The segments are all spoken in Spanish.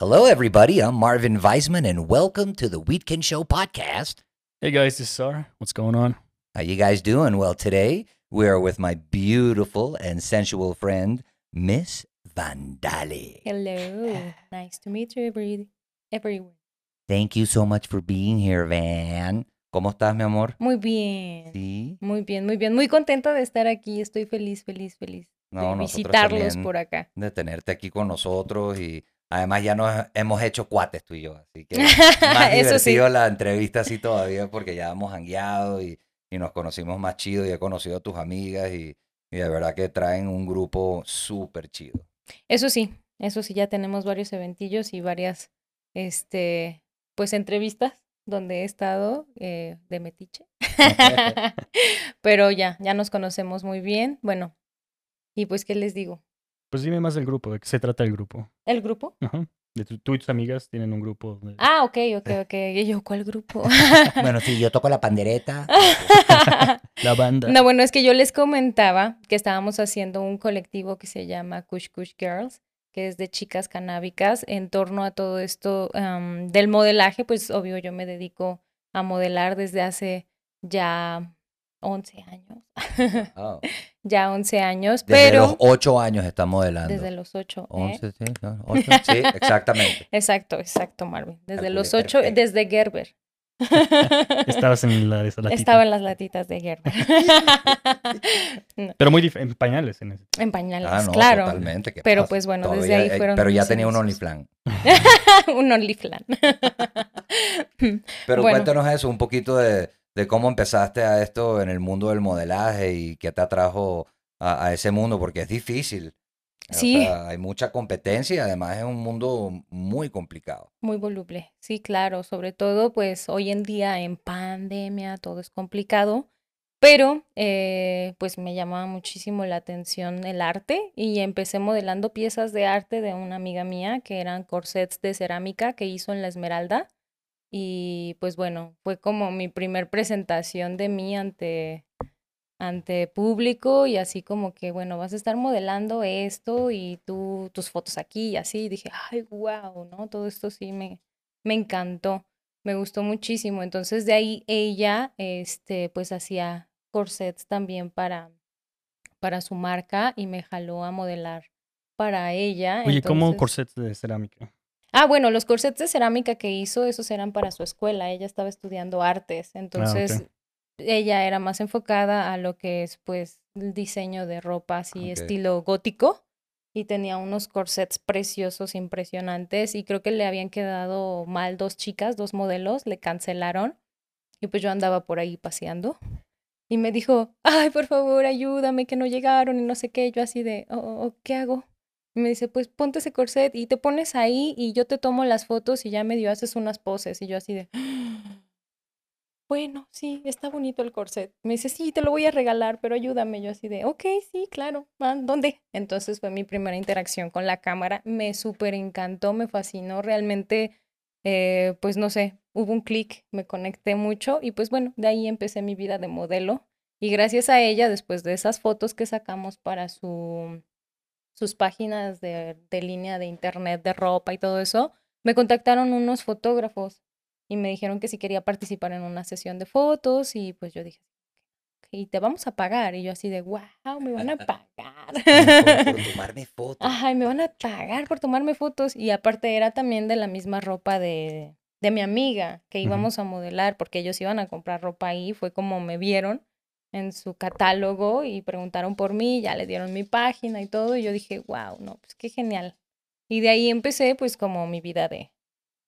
Hello, everybody. I'm Marvin Weisman, and welcome to the Wheatkin Show podcast. Hey guys, this is Sarah. What's going on? How you guys doing? Well, today we are with my beautiful and sensual friend, Miss Vandali. Hello. Nice to meet you, every, everyone. Thank you so much for being here, Van. ¿Cómo estás, mi amor? Muy bien. Sí. Muy bien, muy bien. Muy contenta de estar aquí. Estoy feliz, feliz, feliz No, de visitarlos por acá. de tenerte aquí con nosotros y además ya nos hemos hecho cuates tú y yo, así que más Eso sí. divertido la entrevista así todavía porque ya hemos hangueado y, y nos conocimos más chido y he conocido a tus amigas y, y de verdad que traen un grupo súper chido. Eso sí, eso sí, ya tenemos varios eventillos y varias, este, pues entrevistas donde he estado eh, de metiche. Pero ya, ya nos conocemos muy bien. Bueno, y pues, ¿qué les digo? Pues dime más del grupo, ¿de qué se trata el grupo? ¿El grupo? Ajá. De tu- tú y tus amigas tienen un grupo. de- Ah, ok, ok, ok. Y yo, ¿cuál grupo? Bueno, sí, yo toco la pandereta. La banda. No, bueno, es que yo les comentaba que estábamos haciendo un colectivo que se llama Kush Kush Girls, que es de chicas canábicas, en torno a todo esto del modelaje, pues obvio yo me dedico a modelar desde hace ya 11 años, Oh, ya 11 años, Desde pero los ocho años está modelando. desde los 8. 11, sí, no, ocho, sí, exactamente. Exacto, exacto, Marvin. Desde los 8, perfecto. desde Gerber. Estabas en la de esa latita. Estaba en las latitas de Gerber. No, Pero muy en pañales en ese. en pañales, Ah, no, claro. totalmente. ¿qué Pero pasa? pues bueno, desde Todavía, ahí eh, fueron Pero ya tenía un. OnlyFans. un OnlyFlan. Pero Bueno. cuéntanos eso, un poquito de, de cómo empezaste a esto en el mundo del modelaje y qué te atrajo a, a ese mundo, porque es difícil. O Sí. sea, hay mucha competencia y además es un mundo muy complicado. Muy voluble, sí, claro, sobre todo pues hoy en día en pandemia todo es complicado, pero eh, pues me llamaba muchísimo la atención el arte y empecé modelando piezas de arte de una amiga mía que eran corsets de cerámica que hizo en la Esmeralda y pues bueno, fue como mi primer presentación de mí ante ante público y así como que, bueno, vas a estar modelando esto y tú, tus fotos aquí y así. Y dije, ay, wow, ¿no? Todo esto sí me, me encantó, me gustó muchísimo. Entonces de ahí ella, este, pues hacía corsets también para, para su marca y me jaló a modelar para ella. Oye, ¿cómo Entonces- corsets de cerámica? Ah, bueno, los corsets de cerámica que hizo, esos eran para su escuela. Ella estaba estudiando artes, entonces ella era más enfocada a lo que es, pues, el diseño de ropa así estilo gótico y tenía unos corsets preciosos, impresionantes y creo que le habían quedado mal dos chicas, dos modelos, le cancelaron y pues yo andaba por ahí paseando y me dijo, ay, por favor, ayúdame, que no llegaron y no sé qué, yo así de, "Oh, oh, ¿qué hago? Me dice, pues ponte ese corset y te pones ahí y yo te tomo las fotos y ya medio haces unas poses. Y yo así de, bueno, sí, está bonito el corset. Me dice, sí, te lo voy a regalar, pero ayúdame. Yo así de, ok, sí, claro, ah, ¿dónde? Entonces fue mi primera interacción con la cámara. Me súper encantó, me fascinó. Realmente, eh, pues no sé, hubo un clic, me conecté mucho y pues bueno, de ahí empecé mi vida de modelo. Y gracias a ella, después de esas fotos que sacamos para su, sus páginas de, de línea de internet de ropa y todo eso, me contactaron unos fotógrafos y me dijeron que si quería participar en una sesión de fotos y pues yo dije, "Ok, y te vamos a pagar. Y yo así de, wow, me van a pagar. Por, por tomarme fotos. Ay, me van a pagar por tomarme fotos. Y aparte era también de la misma ropa de, de mi amiga que íbamos a modelar porque ellos iban a comprar ropa ahí. Fue como me vieron en su catálogo y preguntaron por mí, ya le dieron mi página y todo. Y yo dije, wow, no, pues qué genial. Y de ahí empecé pues como mi vida de,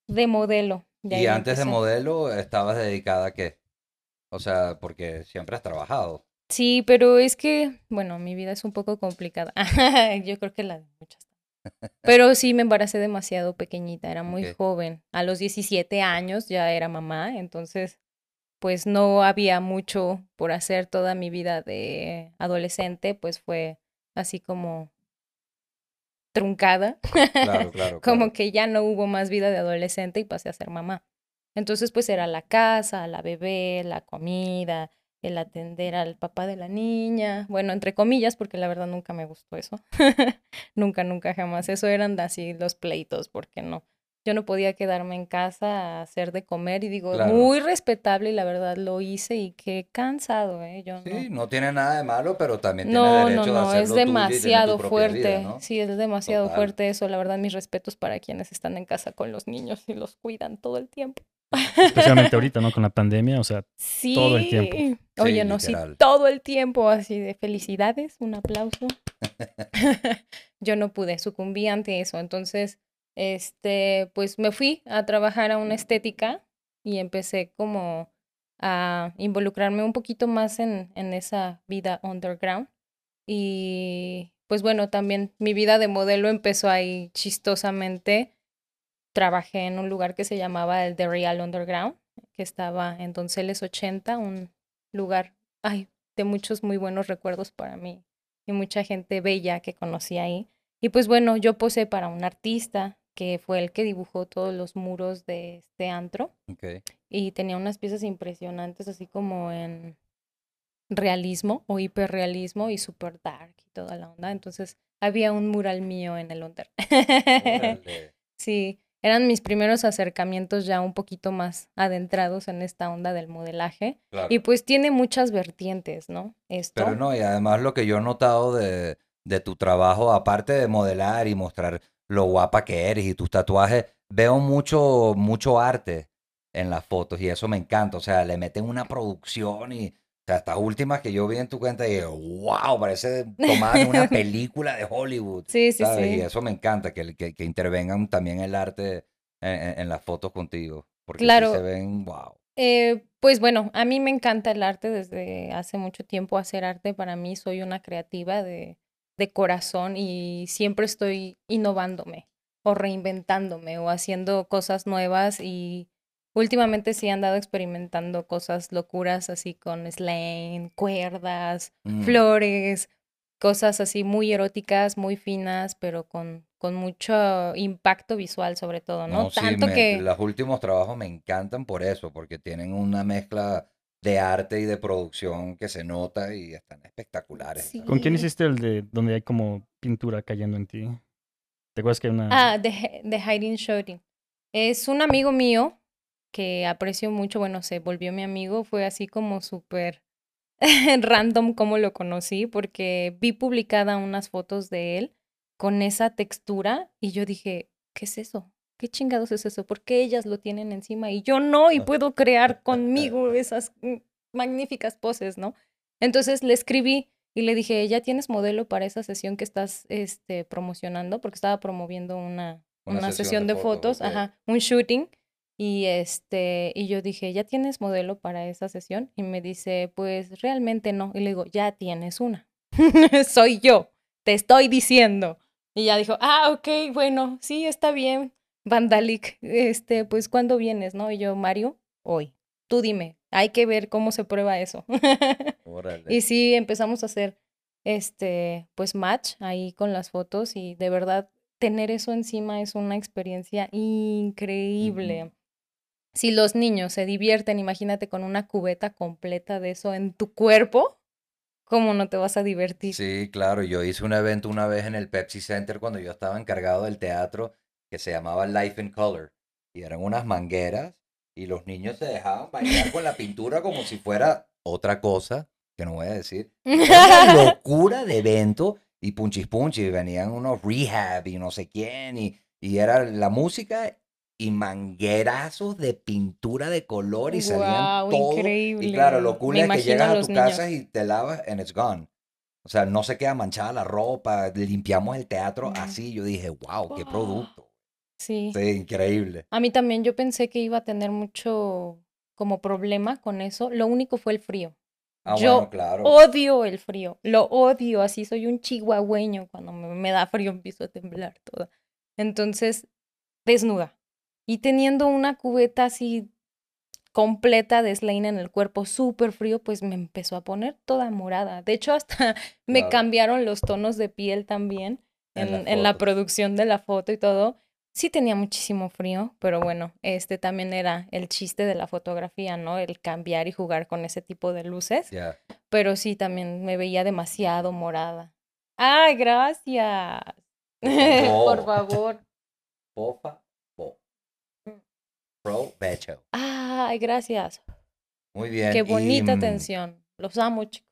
de modelo. De Y antes de modelo, ¿estabas dedicada a qué? O sea, porque siempre has trabajado. Sí, pero es que, bueno, mi vida es un poco complicada. Yo creo que la de muchas. Pero sí me embaracé demasiado pequeñita, era muy joven. A los 17 años ya era mamá, entonces pues no había mucho por hacer toda mi vida de adolescente, pues fue así como truncada. Claro, claro. como claro. que ya no hubo más vida de adolescente y pasé a ser mamá. Entonces, pues era la casa, la bebé, la comida, el atender al papá de la niña, bueno, entre comillas, porque la verdad nunca me gustó eso. nunca, nunca, jamás. Eso eran así los pleitos, porque no. Yo no podía quedarme en casa a hacer de comer y digo, Claro. muy respetable y la verdad lo hice y qué cansado, ¿eh? Yo Sí, no. no tiene nada de malo, pero también No, no, derecho de no, hacer es tuyo y demasiado fuerte. vida, ¿no? Sí, es demasiado Total. fuerte eso. La verdad, mis respetos para quienes están en casa con los niños y los cuidan todo el tiempo. Especialmente ahorita, ¿no? Con la pandemia, o sea, Sí. Todo el tiempo. Oye, Sí, no, sí, todo el tiempo así de felicidades, un aplauso. Yo no pude, sucumbí ante eso. Entonces, este, pues me fui a trabajar a una estética y empecé como a involucrarme un poquito más en, en esa vida underground. Y pues bueno, también mi vida de modelo empezó ahí chistosamente. Trabajé en un lugar que se llamaba el The Real Underground, que estaba en Donceles 80, un lugar ay, de muchos muy buenos recuerdos para mí y mucha gente bella que conocí ahí. Y pues bueno, yo posé para un artista que fue el que dibujó todos los muros de este antro Ok. y tenía unas piezas impresionantes así como en realismo o hiperrealismo y super dark y toda la onda. Entonces había un mural mío en el under. Sí, eran mis primeros acercamientos ya un poquito más adentrados en esta onda del modelaje. Claro. Y pues tiene muchas vertientes, ¿no? Esto. Pero no, y además lo que yo he notado de, de tu trabajo, aparte de modelar y mostrar lo guapa que eres y tus tatuajes, veo mucho, mucho arte en las fotos y eso me encanta. O sea, le meten una producción y, o sea, estas últimas que yo vi en tu cuenta y wow, parece tomada una película de Hollywood. Sí, sí, ¿sabes? Y sí. eso me encanta, que, que, que intervengan también el arte en, las fotos contigo. Porque sí Claro. se ven, wow. Eh, pues bueno, a mí me encanta el arte desde hace mucho tiempo. Hacer arte para mí soy una creativa de, de corazón y siempre estoy innovándome o reinventándome o haciendo cosas nuevas y últimamente sí he andado experimentando cosas locuras así con slang, cuerdas, Mm. flores, cosas así muy eróticas, muy finas, pero con, con mucho impacto visual sobre todo, ¿no? No, sí, Tanto me- que... los últimos trabajos me encantan por eso, porque tienen una mezcla de arte y de producción que se nota y están espectaculares. Sí. ¿con quién hiciste el de donde hay como pintura cayendo en ti? ¿Te acuerdas que hay una... Ah, de, He- de Hiding Shooting. Es un amigo mío que aprecio mucho, bueno, se volvió mi amigo, fue así como súper random como lo conocí, porque vi publicada unas fotos de él con esa textura y yo dije, ¿qué es eso? ¿Qué chingados es eso? ¿Por qué ellas lo tienen encima y yo no? Y puedo crear conmigo esas magníficas poses, ¿no? Entonces le escribí y le dije, ¿ya tienes modelo para esa sesión que estás este, promocionando? Porque estaba promoviendo una, Una una, sesión sesión, de de, fotos, ajá, un shooting. Y este, y yo dije, ¿ya tienes modelo para esa sesión? Y me dice, pues realmente no. Y le digo, ya tienes una. Soy yo, te estoy diciendo. Y ya dijo, ah, ok, bueno, sí, está bien. Vandalic, este, pues ¿cuándo vienes, no? Y yo, Mario, hoy. Tú dime, hay que ver cómo se prueba eso. Órale. Y sí, empezamos a hacer este, pues match ahí con las fotos y de verdad tener eso encima es una experiencia increíble. Si los niños se divierten, imagínate con una cubeta completa de eso en tu cuerpo, ¿cómo no te vas a divertir? Sí, claro, yo hice un evento una vez en el Pepsi Center cuando yo estaba encargado del teatro que se llamaba Life in Color y eran unas mangueras y los niños se dejaban bailar con la pintura como si fuera otra cosa que no voy a decir. Era una locura de evento y punchis punchis, venían unos rehab y no sé quién y, y era la música y manguerazos de pintura de color y salían Guau, todo. increíble. Y claro, lo cool Me es que llegas a tu niños. casa y te lavas and it's gone. O sea, no se queda manchada la ropa, limpiamos el teatro Mm. así. Yo dije, wow, qué Wow. producto. Sí. Sí, increíble. A mí también yo pensé que iba a tener mucho como problema con eso. Lo único fue el frío. Ah, Yo bueno, claro. Odio el frío, lo odio, así soy un chihuahueño, cuando me, me da frío empiezo a temblar toda. Entonces, desnuda. Y teniendo una cubeta así completa de Slane en el cuerpo, súper frío, pues me empezó a poner toda morada. De hecho, hasta me Claro. cambiaron los tonos de piel también En en, la producción de la foto y todo. Sí tenía muchísimo frío, pero bueno, este también era el chiste de la fotografía, ¿no? El cambiar y jugar con ese tipo de luces. Pero sí, también me veía demasiado morada. ¡Ay, gracias! Por Por favor. Pofa. po. detail. Ay, gracias. Muy bien. Qué bonita mm, atención. Los amo, chicos.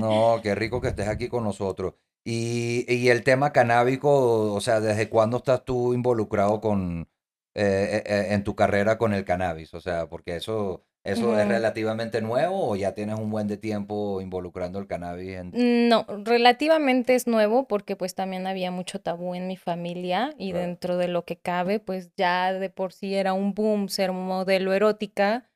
No, qué rico que estés aquí con nosotros. Y, y el tema canábico, o sea, ¿desde cuándo estás tú involucrado con eh, eh, eh, en tu carrera con el cannabis? O sea, porque eso, eso es relativamente nuevo o ya tienes un buen de tiempo involucrando el cannabis en... No, relativamente es nuevo porque pues también había mucho tabú en mi familia y dentro de lo que cabe, pues ya de por sí era un boom ser modelo erótica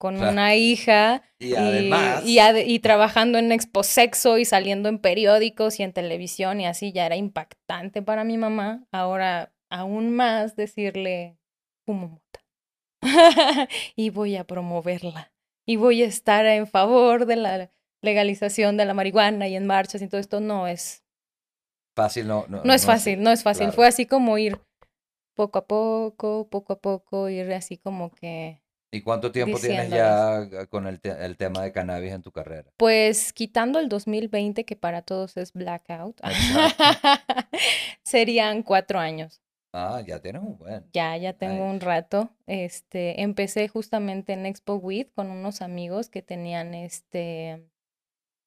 con Claro. una hija Y y, además, y, ade- y trabajando en Expo Sexo y saliendo en periódicos y en televisión y así ya era impactante para mi mamá. Ahora aún más decirle, fumo mota. y voy a promoverla. Y voy a estar en favor de la legalización de la marihuana y en marchas y todo esto no es, fácil no, no, no es no fácil, no es fácil. claro. Fue así como ir poco a poco, poco a poco, ir así como que ¿Y cuánto tiempo tienes ya con el, te- el tema de cannabis en tu carrera? Pues quitando el 2020, que para todos es blackout, serían cuatro años. Ah, ya tienes un buen. Ya, ya tengo un rato. Este, empecé justamente en Expo With con unos amigos que tenían este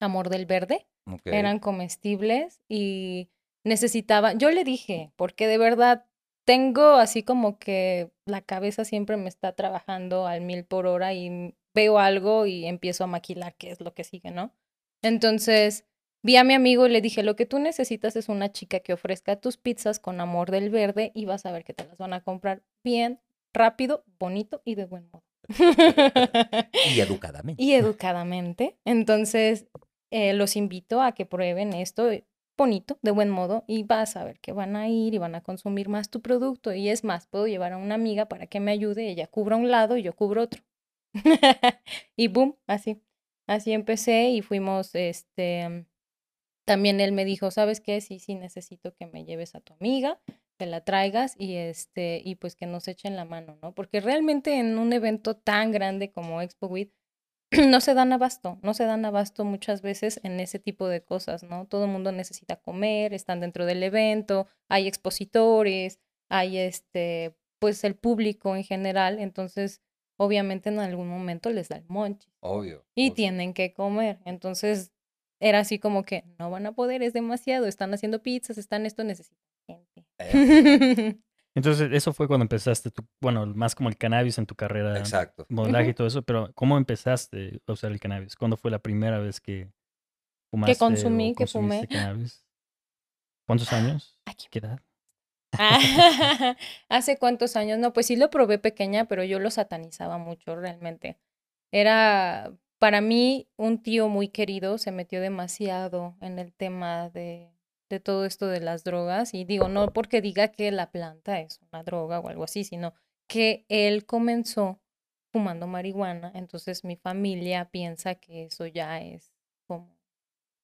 amor del verde. Ok. Eran comestibles y necesitaba, yo le dije, porque de verdad tengo así como que la cabeza siempre me está trabajando al mil por hora y veo algo y empiezo a maquilar qué es lo que sigue, ¿no? Entonces vi a mi amigo y le dije, lo que tú necesitas es una chica que ofrezca tus pizzas con amor del verde y vas a ver que te las van a comprar bien, rápido, bonito y de buen modo. Y educadamente. y educadamente. Entonces, eh, los invito a que prueben esto bonito, de buen modo, y vas a ver que van a ir y van a consumir más tu producto. Y es más, puedo llevar a una amiga para que me ayude, ella cubra un lado y yo cubro otro. y boom, así. Así empecé y fuimos, este, también él me dijo, ¿sabes qué? Sí, sí, necesito que me lleves a tu amiga, que la traigas y este, y pues que nos echen la mano, ¿no? Porque realmente en un evento tan grande como Expo With, no se dan abasto, no se dan abasto muchas veces en ese tipo de cosas, ¿no? Todo el mundo necesita comer, están dentro del evento, hay expositores, hay este, pues el público en general, entonces obviamente en algún momento les da el monche Obvio. y obvio. tienen que comer. Entonces era así como que no van a poder, es demasiado, están haciendo pizzas, están esto, necesitan gente. Eh, Entonces, eso fue cuando empezaste, tu, bueno, más como el cannabis en tu carrera, exacto. modelaje y todo eso, pero ¿cómo empezaste a usar el cannabis? ¿Cuándo fue la primera vez que fumaste consumí, o que fumé. cannabis? ¿Cuántos años? Aquí. ¿Qué edad? Ah, ¿Hace cuántos años? No, pues sí lo probé pequeña, pero yo lo satanizaba mucho realmente. Era, para mí, un tío muy querido se metió demasiado en el tema de, de todo esto de las drogas. Y digo, no porque diga que la planta es una droga o algo así, sino que él comenzó fumando marihuana. Entonces mi familia piensa que eso ya es como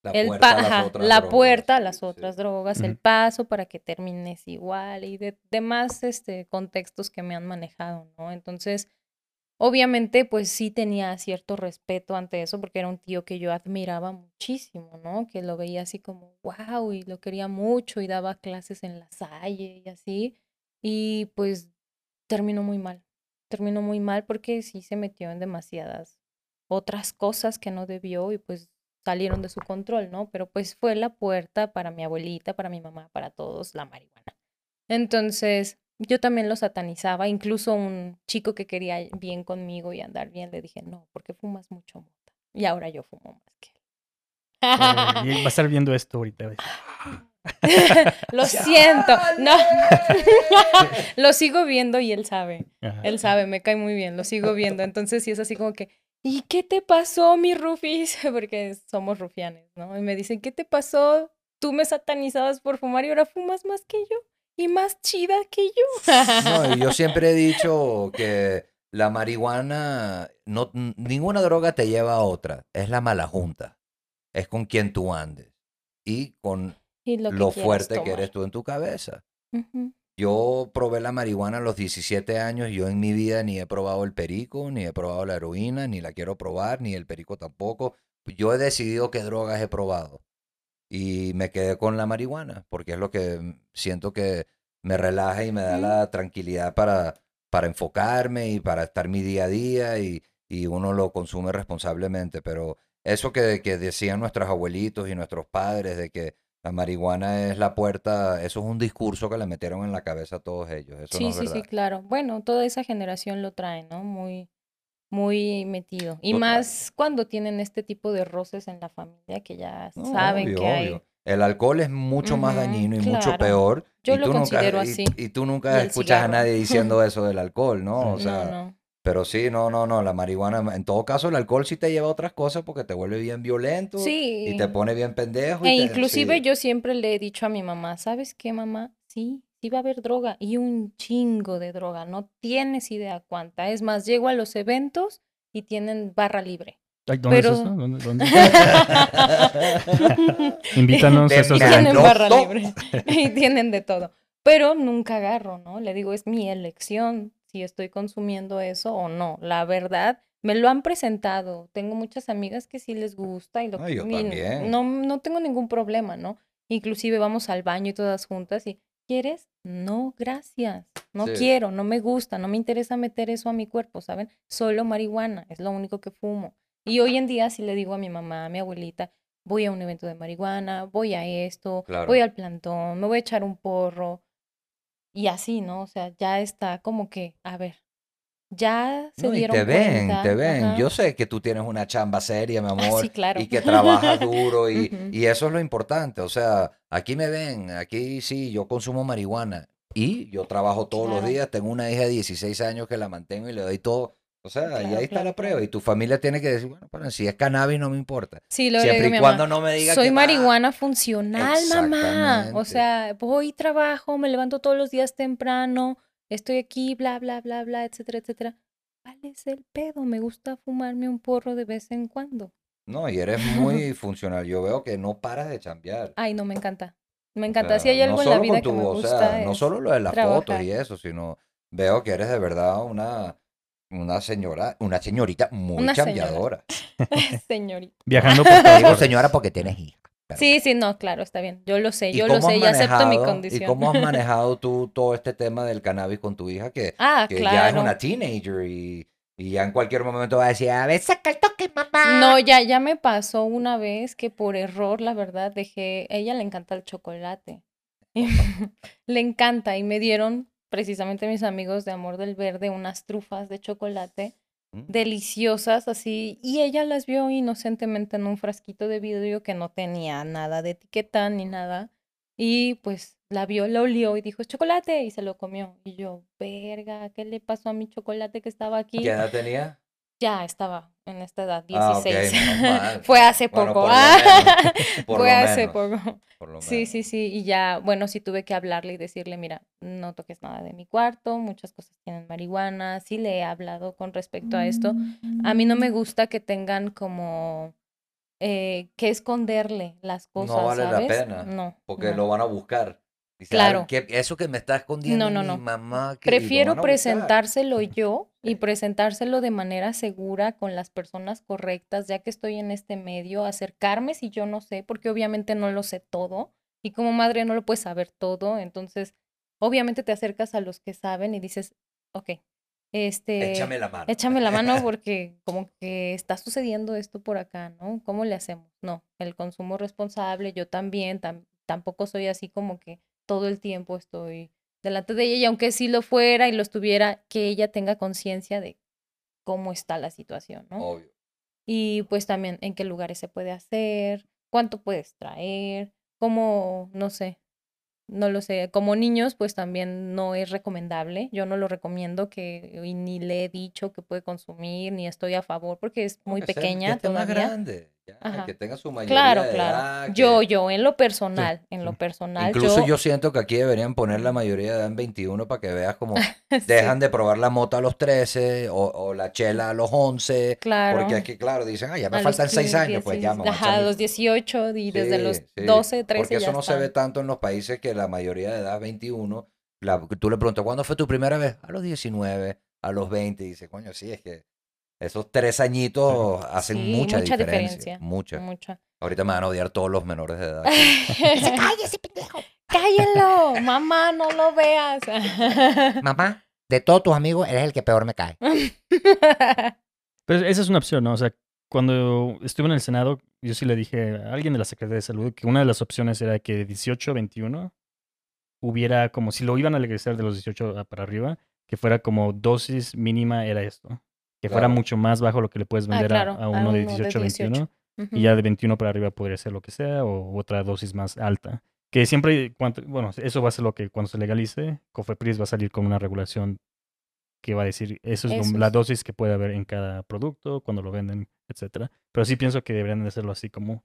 La el puerta a las otras la drogas, puerta a las sí. otras drogas, el paso para que termines igual y de demás este, contextos que me han manejado, ¿no? Entonces, obviamente, pues sí tenía cierto respeto ante eso porque era un tío que yo admiraba muchísimo, ¿no? Que lo veía así como, wow, y lo quería mucho y daba clases en la Salle y así. Y pues terminó muy mal, terminó muy mal porque sí se metió en demasiadas otras cosas que no debió y pues salieron de su control, ¿no? Pero pues fue la puerta para mi abuelita, para mi mamá, para todos, la marihuana. Entonces, yo también lo satanizaba, incluso un chico que quería bien conmigo y andar bien, le dije, no, porque fumas mucho mota. Y ahora yo fumo más que Oh, y él. va a estar viendo esto ahorita. lo siento, no. lo sigo viendo y él sabe. Ajá. Él sabe, me cae muy bien, lo sigo viendo. Entonces sí es así como que, ¿y qué te pasó, mi Rufis? Porque somos rufianes, ¿no? Y me dicen, ¿qué te pasó? Tú me satanizabas por fumar y ahora fumas más que yo. Y más chida que yo. No, y yo siempre he dicho que la marihuana, no, ninguna droga te lleva a otra, es la mala junta, es con quien tú andes y con Y lo, lo, que quieras fuerte que eres tú en tu cabeza. Yo probé la marihuana a los 17 años, yo en mi vida ni he probado el perico, ni he probado la heroína, ni la quiero probar, ni el perico tampoco. Yo he decidido qué drogas he probado y me quedé con la marihuana, porque es lo que mm, siento que me relaja y me da la tranquilidad para para enfocarme y para estar mi día a día y, y uno lo consume responsablemente. Pero eso que, que decían nuestros abuelitos y nuestros padres de que la marihuana es la puerta, eso es un discurso que le metieron en la cabeza a todos ellos. Eso Sí, no es sí, sí, claro. Bueno, toda esa generación lo trae, ¿no? Muy, muy metido. Y Total. más cuando tienen este tipo de roces en la familia que ya No, saben obvio, que hay. obvio. El alcohol es mucho más dañino y mucho peor. Yo y lo tú nunca, considero y- así. Y, tú nunca escuchas a nadie diciendo eso del alcohol, ¿no? O sea, No, no. pero sí, no, no, no, la marihuana, en todo caso, el alcohol sí te lleva a otras cosas porque te vuelve bien violento Sí. y te pone bien pendejo. E te- inclusive sí. yo siempre le he dicho a mi mamá, ¿sabes qué, mamá? Sí, sí va a haber droga y un chingo de droga, no tienes idea cuánta. Es más, llego a los eventos y tienen barra libre. ¿Dónde Pero- es eso? ¿Dónde, dónde? Invítanos a esos mi tienen barra libre y tienen de todo. Pero nunca agarro, ¿no? Le digo, es mi elección si estoy consumiendo eso o no. La verdad, me lo han presentado. Tengo muchas amigas que sí les gusta y lo Ah, yo y también. no, no tengo ningún problema, ¿no? Inclusive vamos al baño y todas juntas y ¿quieres? No, gracias. No Sí. quiero, no me gusta, no me interesa meter eso a mi cuerpo, ¿saben? Solo marihuana, es lo único que fumo. Y hoy en día si le digo a mi mamá, a mi abuelita, voy a un evento de marihuana, voy a esto, Claro. voy al plantón, me voy a echar un porro. Y así, ¿no? O sea, ya está como que, a ver, ya se No, y dieron te ven, cuenta, te ven. ajá. Yo sé que tú tienes una chamba seria, mi Ah, amor. sí, claro. Y que trabajas duro y, Ujú. y eso es lo importante. O sea, aquí me ven, aquí sí, yo consumo marihuana y yo trabajo todos los Claro. días. Tengo una hija de 16 años que la mantengo y le doy todo. O sea, y Claro, ahí está la prueba. Y tu familia tiene que decir, bueno, pero si es cannabis no me importa. Sí, digo Siempre mi y cuando no me diga soy que va- marihuana funcional, mamá. O sea, voy, trabajo, me levanto todos los días temprano, estoy aquí, bla, bla, bla, bla, etcétera, etcétera. ¿Cuál es el pedo? Me gusta fumarme un porro de vez en cuando. No, y eres muy funcional. Yo veo que no paras de chambear. Ay, no, me encanta. Me O encanta. sea, Si hay algo no en la solo vida que tu- o sea, no solo lo de las fotos y eso, sino veo que eres de verdad una, una señora, una señorita muy Una señora. chambeadora. Señorita. Viajando por todo. Digo señora porque tienes hija. Pero- Sí, sí, no, claro, está bien. Yo lo sé, ¿Y yo lo sé has y acepto mi condición. ¿Y cómo has manejado tú todo este tema del cannabis con tu hija que, Ah, que ya es una teenager y, y ya en cualquier momento va a decir, a ver, saca el toque, mamá? No, ya, ya me pasó una vez que por error, la verdad, dejé, ella le encanta el chocolate. le encanta y me dieron precisamente mis amigos de Amor del Verde unas trufas de chocolate. Deliciosas así y ella las vio inocentemente en un frasquito de vidrio que no tenía nada de etiqueta ni nada y pues la vio, la olió y dijo es chocolate y se lo comió y yo, verga, ¿qué le pasó a mi chocolate que estaba aquí? ¿Qué edad tenía? Ya estaba en esta edad, Ah, ok, 16. menos mal. Fue hace Bueno, poco. ah, Fue hace menos, poco. Sí, sí, sí. Y ya, bueno, sí tuve que hablarle y decirle, mira, no toques nada de mi cuarto, muchas cosas tienen marihuana. Sí le he hablado con respecto a esto. A mí no me gusta que tengan como eh, que esconderle las cosas, No vale la pena, No. Porque no. lo van a buscar. Dice, Claro. "Ay, ¿qué- eso que me está escondiendo no, mi no. mamá. que- y lo Prefiero van a buscar". presentárselo yo y presentárselo de manera segura con las personas correctas, ya que estoy en este medio, acercarme si yo no sé, porque obviamente no lo sé todo y como madre no lo puedes saber todo, entonces obviamente te acercas a los que saben y dices, ok, este, Échame la mano. échame la mano porque como que está sucediendo esto por acá, ¿no? ¿Cómo le hacemos? No, el consumo responsable, yo también, tam- tampoco soy así como que todo el tiempo estoy delante de ella y aunque sí lo fuera y lo estuviera, que ella tenga conciencia de cómo está la situación, ¿no? Obvio. Y pues también en qué lugares se puede hacer, cuánto puedes traer, cómo, no sé, no lo sé. Como niños, pues también no es recomendable. Yo no lo recomiendo que y ni le he dicho que puede consumir, ni estoy a favor porque es muy sea- pequeña que esté más todavía. grande, Ajá. que tenga su mayoría Claro, de claro. edad, Yo, que- yo, en lo personal, en lo sí. personal, Incluso yo, yo siento que aquí deberían poner la mayoría de edad en 21 para que veas como sí, dejan de probar la moto a los 13 o, o la chela a los 11. claro. Porque aquí, claro, dicen, ah, ya me a los faltan 6 15, años, pues ya, 16, mamá, Ajá, a los chamico". 18 y desde Sí, los sí, 12, 13 Porque eso ya no se ve están. tanto en los países que la mayoría de edad es 21. La, tú le preguntas, ¿cuándo fue tu primera vez? A los 19, a los 20. Y dice, coño, sí, es que esos tres añitos hacen Sí, mucha, mucha diferencia. diferencia, Mucha. Mucha. Ahorita me van a odiar todos los menores de edad. ¡Cállese, pendejo! ¡Cállenlo! Mamá, no lo veas. Mamá, de todos tus amigos, eres el que peor me cae. Pero esa es una opción, ¿no? O sea, cuando estuve en el Senado, yo sí le dije a alguien de la Secretaría de Salud que una de las opciones era que de 18 a 21 hubiera como si lo iban a legalizar de los 18 para arriba, que fuera como dosis mínima era esto. Que fuera Claro. mucho más bajo lo que le puedes Ah, vender a- claro, a, a uno de uno de 18 a 21. Ujú. Y ya de 21 para arriba podría ser lo que sea o otra dosis más alta. Que siempre, cuanto- bueno, eso va a ser lo que cuando se legalice, Cofepris va a salir con una regulación que va a decir eso es Eso la dosis que puede haber en cada producto, cuando lo venden, etcétera. Pero sí pienso que deberían de hacerlo así como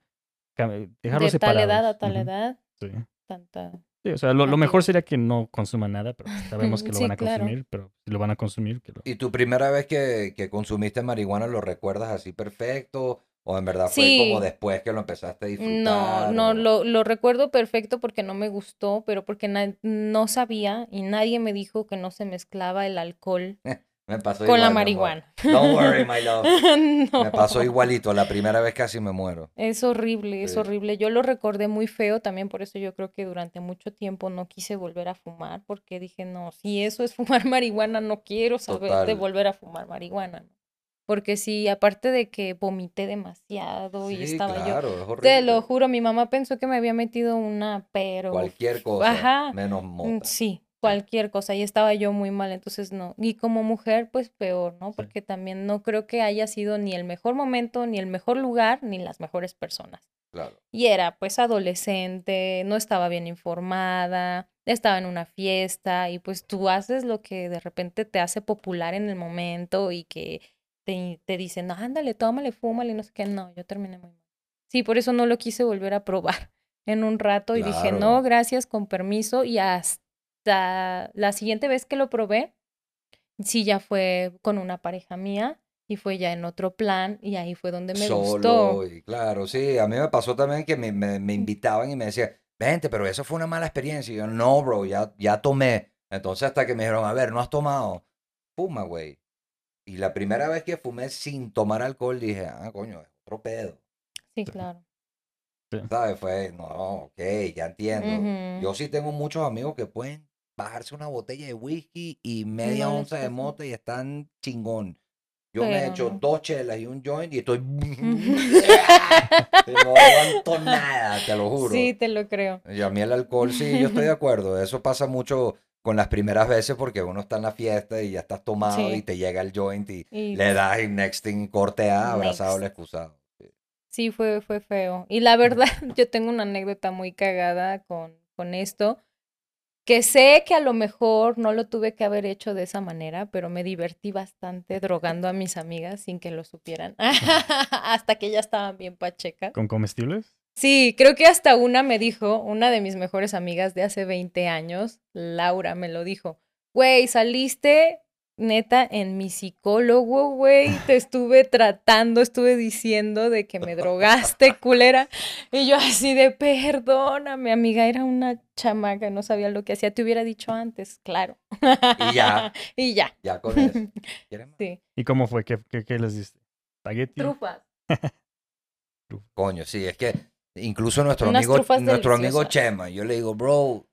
dejarlos de tal edad a tal edad, Sí. tanta. Sí, o sea, lo, mejor sería que no consuman nada, pero pues, sabemos que lo Sí, van a claro. consumir, pero si lo van a consumir, que lo... ¿Y tu primera vez que, que consumiste marihuana lo recuerdas así perfecto? ¿O en verdad fue Sí. como después que lo empezaste a No, disfrutar? no, o- lo, lo recuerdo perfecto porque no me gustó, pero porque no sabía y nadie me dijo que no se mezclaba el alcohol Me pasó con la igual, amor. marihuana. Don't worry, my love. No. Me pasó igualito, la primera vez casi me muero. Es horrible, es Sí. horrible. Yo lo recordé muy feo, también por eso yo creo que durante mucho tiempo no quise volver a fumar, porque dije, no, si eso es fumar marihuana, no quiero saber de Total. volver a fumar marihuana. ¿no? Porque sí, aparte de que vomité demasiado y Sí, estaba yo, claro, es te lo juro, mi mamá pensó que me había metido una, pero Cualquier cosa, Ajá. menos Mm, mota. Sí, cualquier cosa. Y estaba yo muy mal, entonces no. Y como mujer, pues peor, ¿no? Porque también no creo que haya sido ni el mejor momento, ni el mejor lugar, ni las mejores personas. Claro. Y era pues adolescente, no estaba bien informada, estaba en una fiesta y pues tú haces lo que de repente te hace popular en el momento y que te, te dicen, ándale, tómale, fúmale, y no sé qué. No, yo terminé muy mal. Sí, por eso no lo quise volver a probar en un rato y dije, no, gracias, con permiso. Y hasta la siguiente vez que lo probé, sí, ya fue con una pareja mía y fue ya en otro plan y ahí fue donde me gustó. Solo, y claro, sí, a mí me pasó también que me, me, me invitaban y me decían, vente, pero eso fue una mala experiencia. Y yo, no, bro, ya, ya tomé. Entonces hasta que me dijeron, a ver, no has tomado, fuma, güey. Y la primera vez que fumé sin tomar alcohol, dije, ah, coño, es otro pedo. Sí, claro. ¿Sabes? Fue, no, ok, ya entiendo. Yo sí tengo muchos amigos que pueden bajarse una botella de whisky y media No onza de mota y están chingón. Yo me he Pero hecho dos chelas y un joint y estoy... No aguanto nada, te lo juro. Sí, te lo creo. Y a mí el alcohol, sí, yo estoy de acuerdo. Eso pasa mucho con las primeras veces porque uno está en la fiesta y ya estás tomado Sí. y te llega el joint y Y le das y next thing corte A, abrazado al excusado. Sí. sí, fue, fue feo. Y la verdad, yo tengo una anécdota muy cagada con, con esto, que sé que a lo mejor no lo tuve que haber hecho de esa manera, pero me divertí bastante drogando a mis amigas sin que lo supieran, hasta que ya estaban bien pachecas. ¿Con comestibles? Sí, creo que hasta una me dijo, una de mis mejores amigas de hace 20 años, Laura, me lo dijo, güey, saliste neta en mi psicólogo, güey, te estuve tratando, estuve diciendo de que me drogaste, culera, y yo así de, perdóname, amiga, era una chamaca, no sabía lo que hacía, te hubiera dicho antes, claro. Y ya. y ya, Ya con eso. Sí, ¿Y cómo fue? ¿Qué, qué, qué les diste? Trufas. Coño, sí, es que incluso nuestro Unas amigo, nuestro amigo. Chema, yo le digo, bro,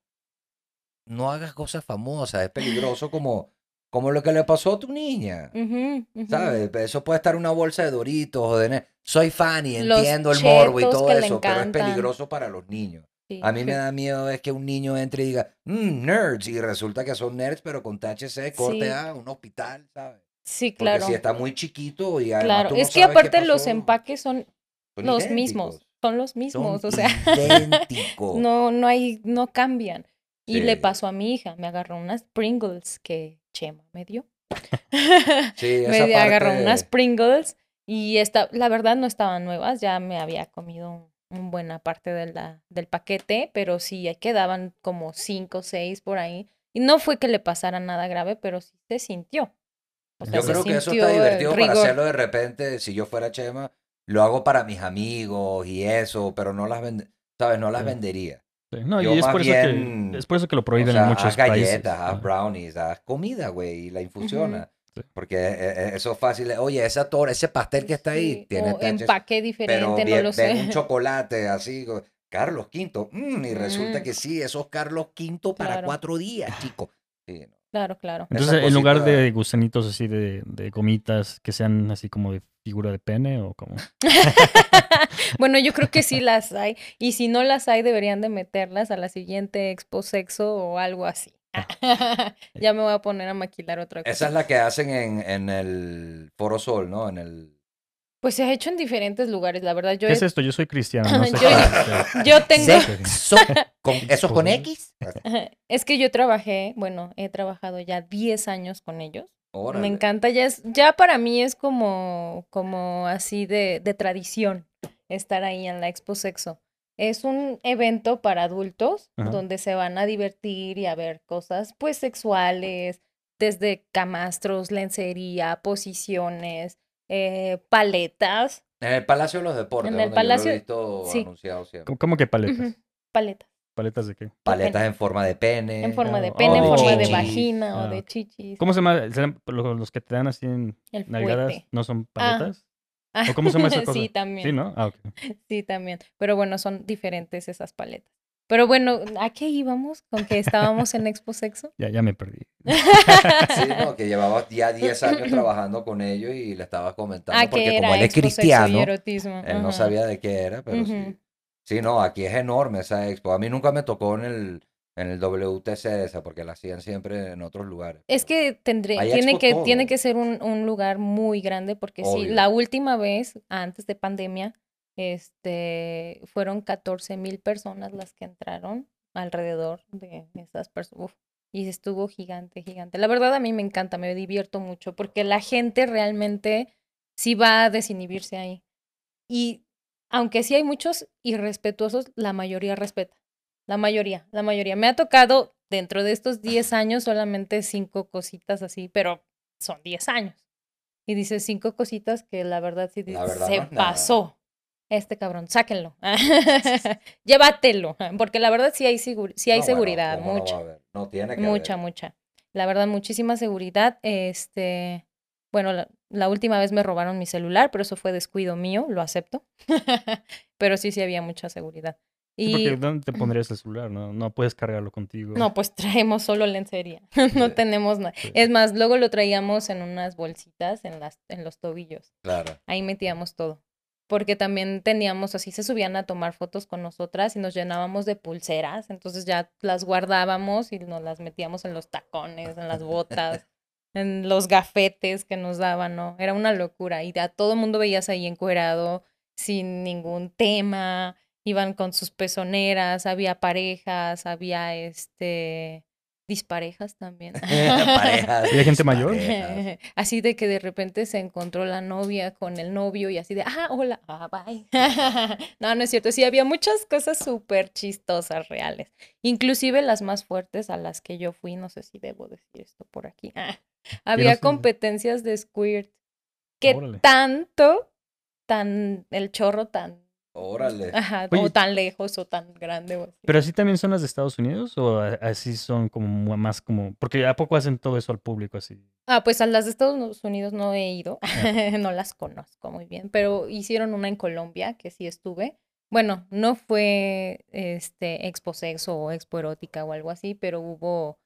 no hagas cosas famosas, es peligroso como, como lo que le pasó a tu niña. Ujú, ujú. ¿Sabes? Eso puede estar una bolsa de Doritos o de... Soy fan y Los entiendo el morbo y todo eso, pero es peligroso para los niños. Sí, A mí me da miedo es que un niño entre y diga, "Mm, nerds, y resulta que son nerds, pero con THC, corte Sí. A, un hospital, ¿sabes? Sí, Porque claro. si está muy chiquito y además Claro, tú no es que aparte los empaques son son los idénticos, mismos, son los mismos, son o sea, idénticos. no, no hay, no cambian. Y le pasó a mi hija, me agarró unas Pringles que Chema me dio. Sí, me agarró unas Pringles y esta, la verdad no estaban nuevas, ya me había comido un buena parte de la, del paquete, pero sí quedaban como cinco o seis por ahí. Y no fue que le pasara nada grave, pero sí se sintió. O sea, Yo se creo que eso está divertido para hacerlo de repente. Si yo fuera Chema, lo hago para mis amigos y eso, pero no las ¿sabes? No las vendería. No, Yo y es por, eso bien- que, es por eso que lo O prohíben sea, en muchos haz galletas, países. haz ¿no? brownies, haz comida, güey, y la infusiona. Sí. Porque eh, eh, eso es fácil. Oye, esa torre, ese pastel que está ahí, Sí, tiene o empaque pero diferente, no bien- lo ven sé. un chocolate así, Carlos V, mm, y resulta Mm. que sí, esos Carlos V para Claro. cuatro días, chico. Sí, no. Claro, claro. Entonces, Esa en lugar de gusanitos así de, de gomitas que sean así como de figura de pene o como... bueno, yo creo que sí las hay. Y si no las hay, deberían de meterlas a la siguiente Expo Sexo o algo así. ya me voy a poner a maquilar otra cosa. Esa es la que hacen en, en el Foro Sol, ¿no? En el... Pues se ha hecho en diferentes lugares, la verdad. Yo, ¿Qué he- es esto? Yo soy cristiano, no sé Yo- qué es, yo tengo... Sexo. Con, ¿Eso es con X? Es que yo trabajé, bueno, he trabajado ya 10 años con ellos. Órale. Me encanta, ya es, ya para mí es como, como así de, de tradición estar ahí en la Expo Sexo. Es un evento para adultos Ajá. donde se van a divertir y a ver cosas pues sexuales, desde camastros, lencería, posiciones, eh, paletas, En el Palacio de los Deportes, En el donde Palacio- yo lo he visto sí. anunciado siempre. ¿Cómo- ¿Cómo que paletas? ujú, paletas, ¿Paletas de qué? Paletas en forma de pene. en forma de oh, pene, en oh, forma de vagina Ah, o de ok. chichis. ¿Cómo se llama? ¿Serán los, los que te dan así en El nalgadas? ¿No son paletas? Ah, ¿O cómo se llama esa cosa? Sí, también. Sí, ¿no? Ah, ok. Sí, también. Pero bueno, son diferentes esas paletas. Pero bueno, ¿a qué íbamos? ¿Con que estábamos en Expo Sexo? Ya, ya me perdí. Sí, no, que llevabas ya 10 años trabajando con ellos y le estabas comentando Ah, porque que como era él es Expo Sexo y cristiano, erotismo. él no sabía de qué era, pero sí. Ujú. Sí, no, aquí es enorme esa expo. A mí nunca me tocó en el, en el WTC esa, porque la hacían siempre en otros lugares. Es que tendré, tiene que, todo. tiene que ser un, un lugar muy grande porque sí, Obvio. la última vez, antes de pandemia, este, fueron 14 mil personas las que entraron alrededor de esas personas. Y estuvo gigante, gigante. La verdad a mí me encanta, me divierto mucho porque la gente realmente sí va a desinhibirse ahí. Y aunque sí hay muchos irrespetuosos, la mayoría respeta. La mayoría, la mayoría. Me ha tocado dentro de estos 10 años solamente cinco cositas así, pero son 10 años. Y dices cinco cositas que la verdad sí La dices, verdad se no pasó. Este cabrón, sáquenlo. Llévatelo. Porque la verdad sí hay, segur- sí hay No, seguridad, ¿cómo no mucha. No tiene que Mucha, haber. mucha. La verdad, muchísima seguridad. Este, bueno, la, la última vez me robaron mi celular, pero eso fue descuido mío, lo acepto. pero sí, sí había mucha seguridad. Sí, Y porque ¿dónde te pondrías el celular? No, no puedes cargarlo contigo. no, pues traemos solo lencería. no Sí. tenemos nada. Sí. Es más, luego lo traíamos en unas bolsitas en las, en los tobillos. Claro. Ahí metíamos todo. Porque también teníamos así, se subían a tomar fotos con nosotras y nos llenábamos de pulseras. Entonces ya las guardábamos y nos las metíamos en los tacones, en las botas, en los gafetes que nos daban, ¿no? Era una locura. Y a todo el mundo veías ahí encuerado, sin ningún tema. Iban con sus pezoneras, había parejas, había este disparejas también. Parejas. ¿Y hay gente mayor? parejas. Así de que de repente se encontró la novia con el novio y así de, ah, hola, ah, bye. no, no es cierto. Sí, había muchas cosas súper chistosas reales. Inclusive las más fuertes a las que yo fui, no sé si debo decir esto por aquí. Había competencias de squirt. Que Órale. tanto, tan, el chorro tan, Órale. ajá, Oye, o tan lejos o tan grande. o así. ¿Pero así también son las de Estados Unidos o así son como más como... Porque ¿a poco hacen todo eso al público así? Ah, pues a las de Estados Unidos no he ido, no las conozco muy bien, pero hicieron una en Colombia que sí estuve. Bueno, no fue este expo sexo o expo erótica o algo así, pero hubo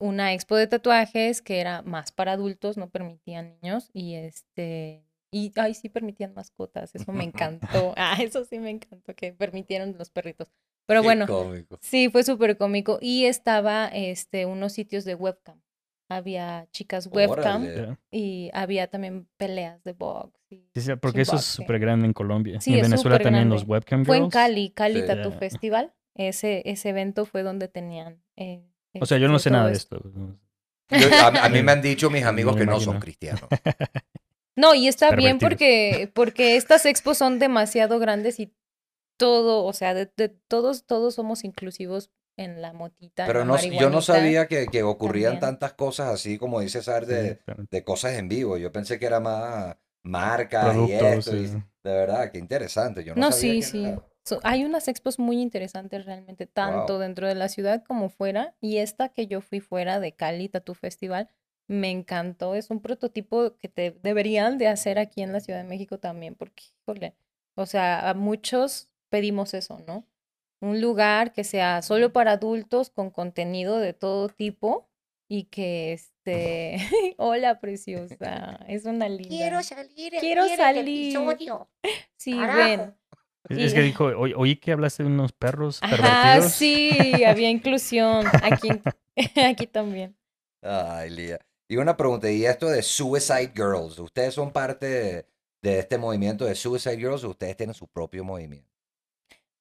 una expo de tatuajes que era más para adultos, no permitían niños y este y ay sí permitían mascotas, eso me encantó. Ah, eso sí me encantó que permitieron los perritos. Pero Qué bueno, cómico. Sí, fue súper cómico. Y estaba este, unos sitios de webcam. Había chicas webcam Órale. Y había también peleas de box. y- Sí, sí, porque eso es súper grande en Colombia. Sí, y en Venezuela también grande. los webcam Fue en girls. Cali, Cali Sí. Tattoo Ya. Festival. Ese, ese evento fue donde tenían. eh, O sea, yo no este, sé nada todo de esto. esto. Yo- a, a mí me han dicho mis amigos Me que no son cristianos. No, y está bien porque, porque estas expos son demasiado grandes y todo, o sea, de, de todos, todos somos inclusivos en la motita. en Pero la no, yo no sabía que, que ocurrían también. tantas cosas así como dice Sar Sí, de, pero- de cosas en vivo. Yo pensé que era más marcas y Productos, esto. y- sí. de verdad, qué interesante. Yo no, No, sabía sí, sí. era- So- hay unas expos muy interesantes realmente, tanto Wow. dentro de la ciudad como fuera. Y esta que yo fui fuera de Cali Tattoo Festival, me encantó. Es un prototipo que te deberían de hacer aquí en la Ciudad de México también, porque, híjole, o sea, a muchos pedimos eso, ¿no? Un lugar que sea solo para adultos con contenido de todo tipo y que este, hola preciosa, es una linda. Quiero salir. Quiero salir. Sí, Carajo. ven. Es, es que dijo, "Oí- oí que hablaste de unos perros Ajá, pervertidos. sí, había inclusión aquí, aquí también. Ay, Lía. Y una pregunta, ¿y esto de Suicide Girls? ¿Ustedes son parte de, de este movimiento de Suicide Girls o ustedes tienen su propio movimiento?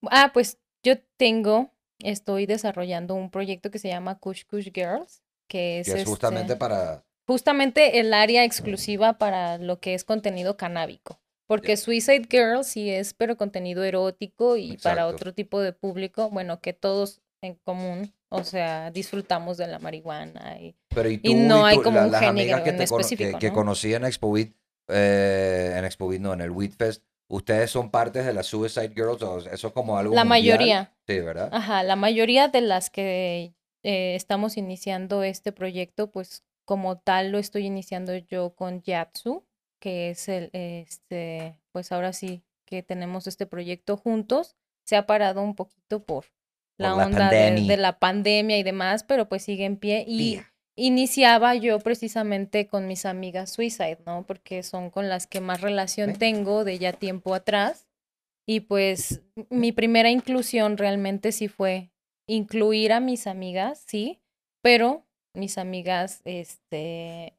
Ah, pues yo tengo, estoy desarrollando un proyecto que se llama Kush Kush Girls, que es, Que es justamente este, para... justamente el área exclusiva para lo que es contenido canábico. Porque Suicide Girls sí es, pero contenido erótico y para otro tipo de público, bueno, que todos en común, o sea, disfrutamos de la marihuana y Pero y tú no hay tú- como un las género amigas que, en te cono- que- específico, que ¿no? conocí en Expo Weed, eh, en Expo Weed, no, en el Weed Fest, ¿ustedes son partes de la Suicide Girls o eso es como algo la mundial? mayoría. Sí, ¿verdad? Ajá, la mayoría de las que eh, estamos iniciando este proyecto, pues como tal lo estoy iniciando yo con Yatsu, que es el, este, pues ahora sí que tenemos este proyecto juntos. Se ha parado un poquito por la Por la onda de, la pandemia y demás, pero pues sigue en pie. Y iniciaba yo precisamente con mis amigas Suicide, ¿no? Porque son con las que más relación tengo de ya tiempo atrás. Y pues mi primera inclusión realmente sí fue incluir a mis amigas, sí, pero mis amigas, este,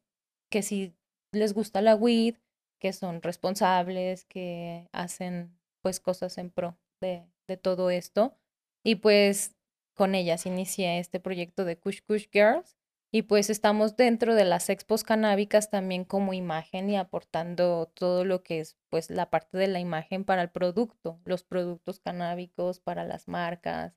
que sí les gusta la weed, que son responsables, que hacen pues cosas en pro de, de todo esto. Y pues con ellas inicié este proyecto de Kush Kush Girls. Y pues estamos dentro de las expos canábicas también como imagen y aportando todo lo que es pues la parte de la imagen para el producto, los productos canábicos, para las marcas.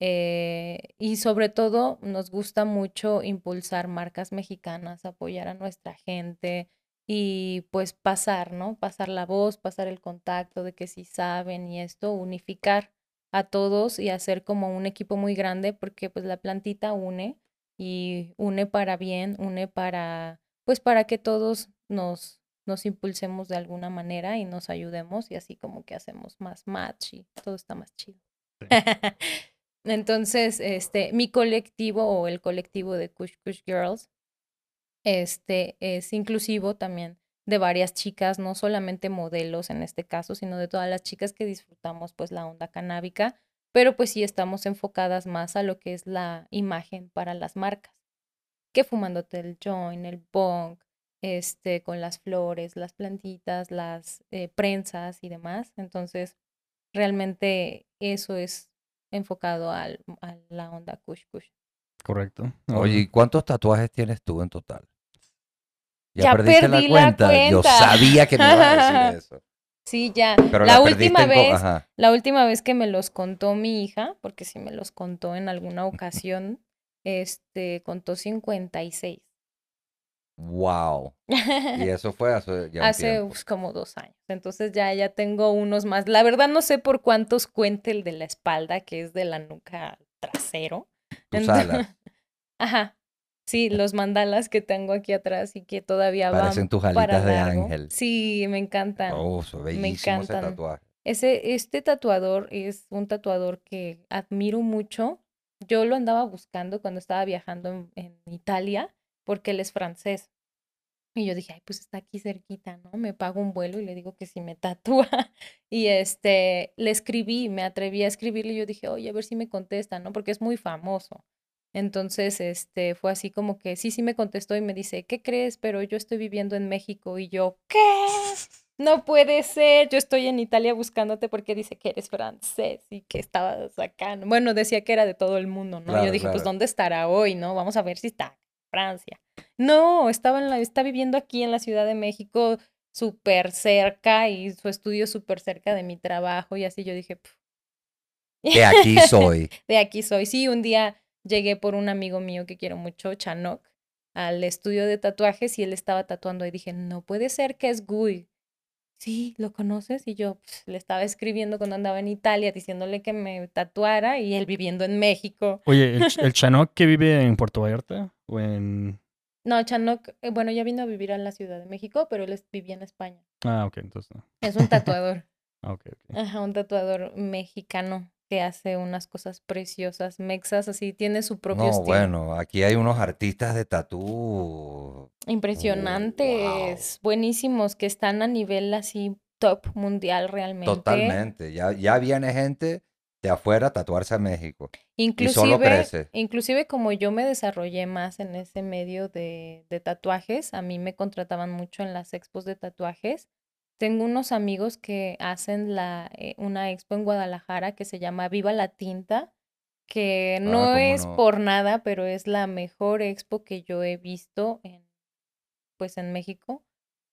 eh, y sobre todo nos gusta mucho impulsar marcas mexicanas, apoyar a nuestra gente y pues pasar, ¿no? Pasar la voz, pasar el contacto de que sí saben y esto, unificar a todos y hacer como un equipo muy grande porque pues la plantita une y une para bien, une para, pues para que todos nos, nos impulsemos de alguna manera y nos ayudemos y así como que hacemos más match y todo está más chido. Entonces, este, mi colectivo o el colectivo de Kush Kush Girls, este, es inclusivo también de varias chicas, no solamente modelos en este caso, sino de todas las chicas que disfrutamos pues la onda canábica, pero pues sí estamos enfocadas más a lo que es la imagen para las marcas, que fumándote el joint, el bong, este, con las flores, las plantitas, las eh, prensas y demás. Entonces, realmente eso es enfocado al, a la onda kush kush. Correcto. Oye, ¿y cuántos tatuajes tienes tú en total? Ya perdí la Yo cuenta. sabía que me ibas a decir eso. Sí, ya. Pero la, la, perdiste última vez, Ajá. la última vez que me los contó mi hija, porque sí me los contó en alguna ocasión, este, contó 56. Wow. Y eso fue hace ya Hace pues, como dos años. Entonces ya, ya tengo unos más. La verdad no sé por cuántos cuente el de la espalda, que es de la nuca trasero. Tus Ento- alas. Ajá. Sí, los mandalas que tengo aquí atrás y que todavía Parecen van tus para alitas de largo. ángel. Sí, me encantan. Oh, eso, bellísimo ese encantan. tatuaje. Ese, este tatuador es un tatuador que admiro mucho. Yo lo andaba buscando cuando estaba viajando en, en Italia, porque él es francés. Y yo dije, ay, pues está aquí cerquita, ¿no? Me pago un vuelo y le digo que si me tatúa. Y este, le escribí, me atreví a escribirle y yo dije, oye, a ver si me contesta, ¿no? Porque es muy famoso. Entonces, este, fue así como que sí, sí me contestó y me dice, ¿qué crees? Pero yo estoy viviendo en México y yo, ¿qué? No puede ser, yo estoy en Italia buscándote porque dice que eres francés y que estabas acá. ¿no? Bueno, decía que era de todo el mundo, ¿no? Claro, yo dije, pues. ¿dónde estará hoy, no? Vamos a ver si está en Francia. No, estaba en la, está viviendo aquí en la Ciudad de México súper cerca y su estudio súper cerca de mi trabajo y así yo dije. De aquí soy. de aquí soy. Sí, un día llegué por un amigo mío que quiero mucho, Chanok, al estudio de tatuajes y él estaba tatuando y dije, no puede ser que es Gui. Sí, ¿lo conoces? Y yo pues, le estaba escribiendo cuando andaba en Italia, diciéndole que me tatuara y él viviendo en México. Oye, ¿el, Ch- el Chanoc que vive en Puerto Vallarta o en... No, Chanok, eh, bueno, ya vino a vivir a la Ciudad de México, pero él vivía en España. Ah, ok, entonces no. Es un tatuador. Ah, ok, ok. Ajá, un tatuador mexicano que hace unas cosas preciosas, mexas, así tiene su propio No, estilo. bueno, aquí hay unos artistas de tatú. Impresionantes, buenísimos, que están a nivel así top mundial realmente. Totalmente. Ya, ya viene gente de afuera a tatuarse a México. Y solo Inclusive, crece. inclusive como yo me desarrollé más en ese medio de, de tatuajes, a mí me contrataban mucho en las expos de tatuajes. Tengo unos amigos que hacen la, eh, una expo en Guadalajara que se llama Viva la Tinta, que Ah, no es no. por nada, pero es la mejor expo que yo he visto en, pues en México.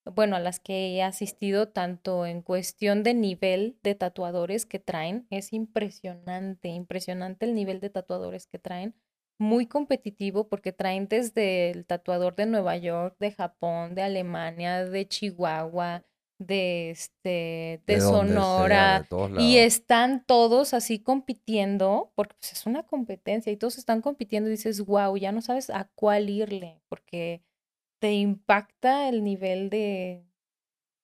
Bueno, a las que he asistido tanto en cuestión de nivel de tatuadores que traen, es impresionante, impresionante el nivel de tatuadores que traen. Muy competitivo porque traen desde el tatuador de Nueva York, de Japón, de Alemania, de Chihuahua, de este, de De donde sea, Sonora, de y están todos así compitiendo, porque pues, es una competencia y todos están compitiendo y dices, wow, ya no sabes a cuál irle, porque te impacta el nivel de,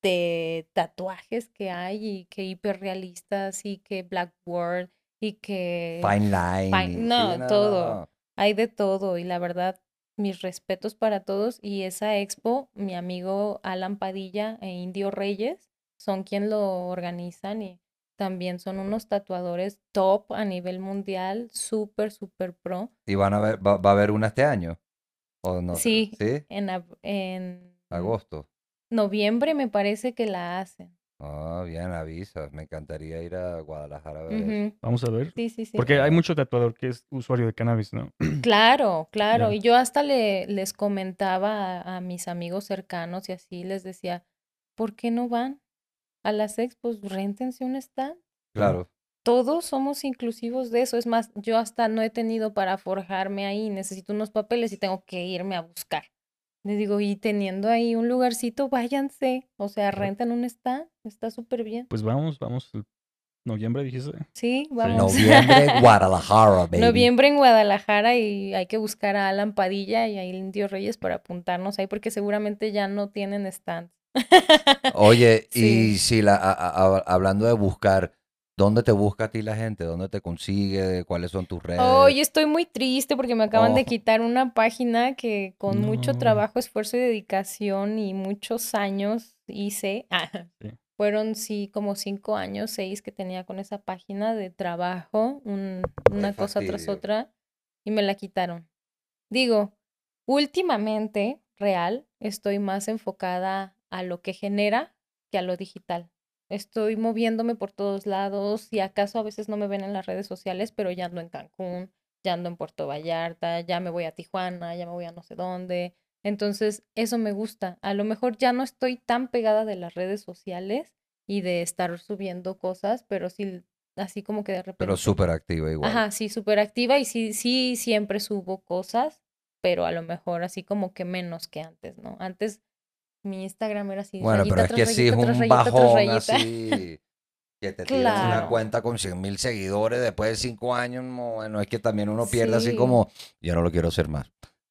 de tatuajes que hay y que hiperrealistas y que Blackboard y que Fine line. fine- no, sí, no, todo. hay de todo y la verdad, mis respetos para todos y esa expo, mi amigo Alan Padilla e Indio Reyes son quien lo organizan y también son unos tatuadores top a nivel mundial, súper, súper pro. ¿Y van a ver, va, va a haber una este año? ¿O no? Sí. ¿Sí? En, en Agosto. noviembre me parece que la hacen. Ah, bien, avisas. Me encantaría ir a Guadalajara a ver eso. Ujú. Vamos a ver. Sí, sí, sí. Porque hay mucho tatuador que es usuario de cannabis, ¿no? Claro, claro. Ya. Y yo hasta le, les comentaba a, a mis amigos cercanos y así les decía, ¿por qué no van a las expos? Réntense un stand. Claro. Todos somos inclusivos de eso. Es más, yo hasta no he tenido para forjarme ahí. Necesito unos papeles y tengo que irme a buscar. Les digo, y teniendo ahí un lugarcito, váyanse. O sea, rentan un stand. Está súper bien. Pues vamos, vamos. Noviembre, dijiste. Sí, vamos. Noviembre, Guadalajara, baby. Noviembre en Guadalajara y hay que buscar a Alan Padilla y a Indio Reyes para apuntarnos ahí porque seguramente ya no tienen stand. Oye, Sí. y si la, a- a- a- hablando de buscar, ¿dónde te busca a ti la gente? ¿Dónde te consigue? ¿Cuáles son tus redes? Hoy estoy muy triste porque me acaban de Oh. quitar una página que con mucho trabajo, esfuerzo y dedicación y muchos años hice. Ah, Sí. Fueron sí como cinco años, seis que tenía con esa página de trabajo, un- una cosa tras otra y me la quitaron. Digo, últimamente, real, estoy más enfocada a lo que genera que a lo digital. Estoy moviéndome por todos lados y acaso a veces no me ven en las redes sociales, pero ya ando en Cancún, ya ando en Puerto Vallarta, ya me voy a Tijuana, ya me voy a no sé dónde. Entonces, eso me gusta. A lo mejor ya no estoy tan pegada de las redes sociales y de estar subiendo cosas, pero sí, así como que de repente. Pero súper activa igual. Ajá, sí, súper activa y sí, sí, siempre subo cosas, pero a lo mejor así como que menos que antes, ¿no? Antes mi Instagram era así, Bueno, pero rayita es que tras sí es rayita, un rayita, bajón rayita. así. Que te tiras una cuenta con 100 mil seguidores después de cinco años. no, Bueno, es que también uno pierde así Sí. como, yo no lo quiero hacer más.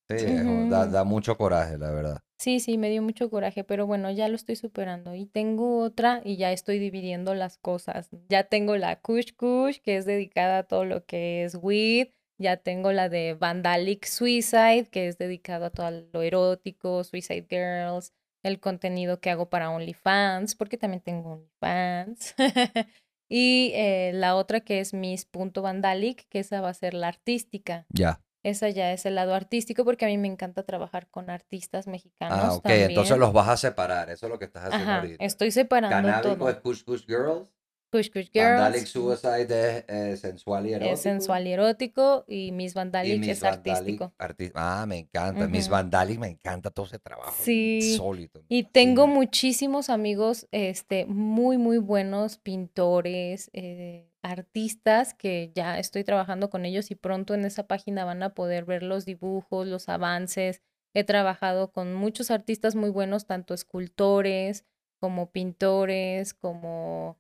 Sí, es un- da, da mucho coraje, la verdad. Sí, sí, me dio mucho coraje, pero bueno, ya lo estoy superando. Y tengo otra y ya estoy dividiendo las cosas. Ya tengo la Kush Kush, que es dedicada a todo lo que es weed. Ya tengo la de Vandalic Suicide, que es dedicado a todo lo erótico, Suicide Girls, el contenido que hago para OnlyFans, porque también tengo OnlyFans. y eh, la otra que es Miss.Vandalic, que esa va a ser la artística. Ya. Esa ya es el lado artístico porque a mí me encanta trabajar con artistas mexicanos Ah, ok. Entonces también. los vas a separar. Eso es lo que estás haciendo Ajá, ahorita. estoy separando Canábico todo. es Kush Kush Girls. Kush Kush Vandalic Girls Suicide es eh, sensual y erótico. es sensual y erótico y Miss Y Vandalic Miss es Vandalic, artístico. arti- ah, me encanta. Miss Ujú. Vandalic, me encanta todo ese trabajo. Sí, Insólito. me Y tengo muchísimos amigos, este, muy, muy buenos pintores, eh, artistas que ya estoy trabajando con ellos y pronto en esa página van a poder ver los dibujos, los avances. He trabajado con muchos artistas muy buenos, tanto escultores como pintores, como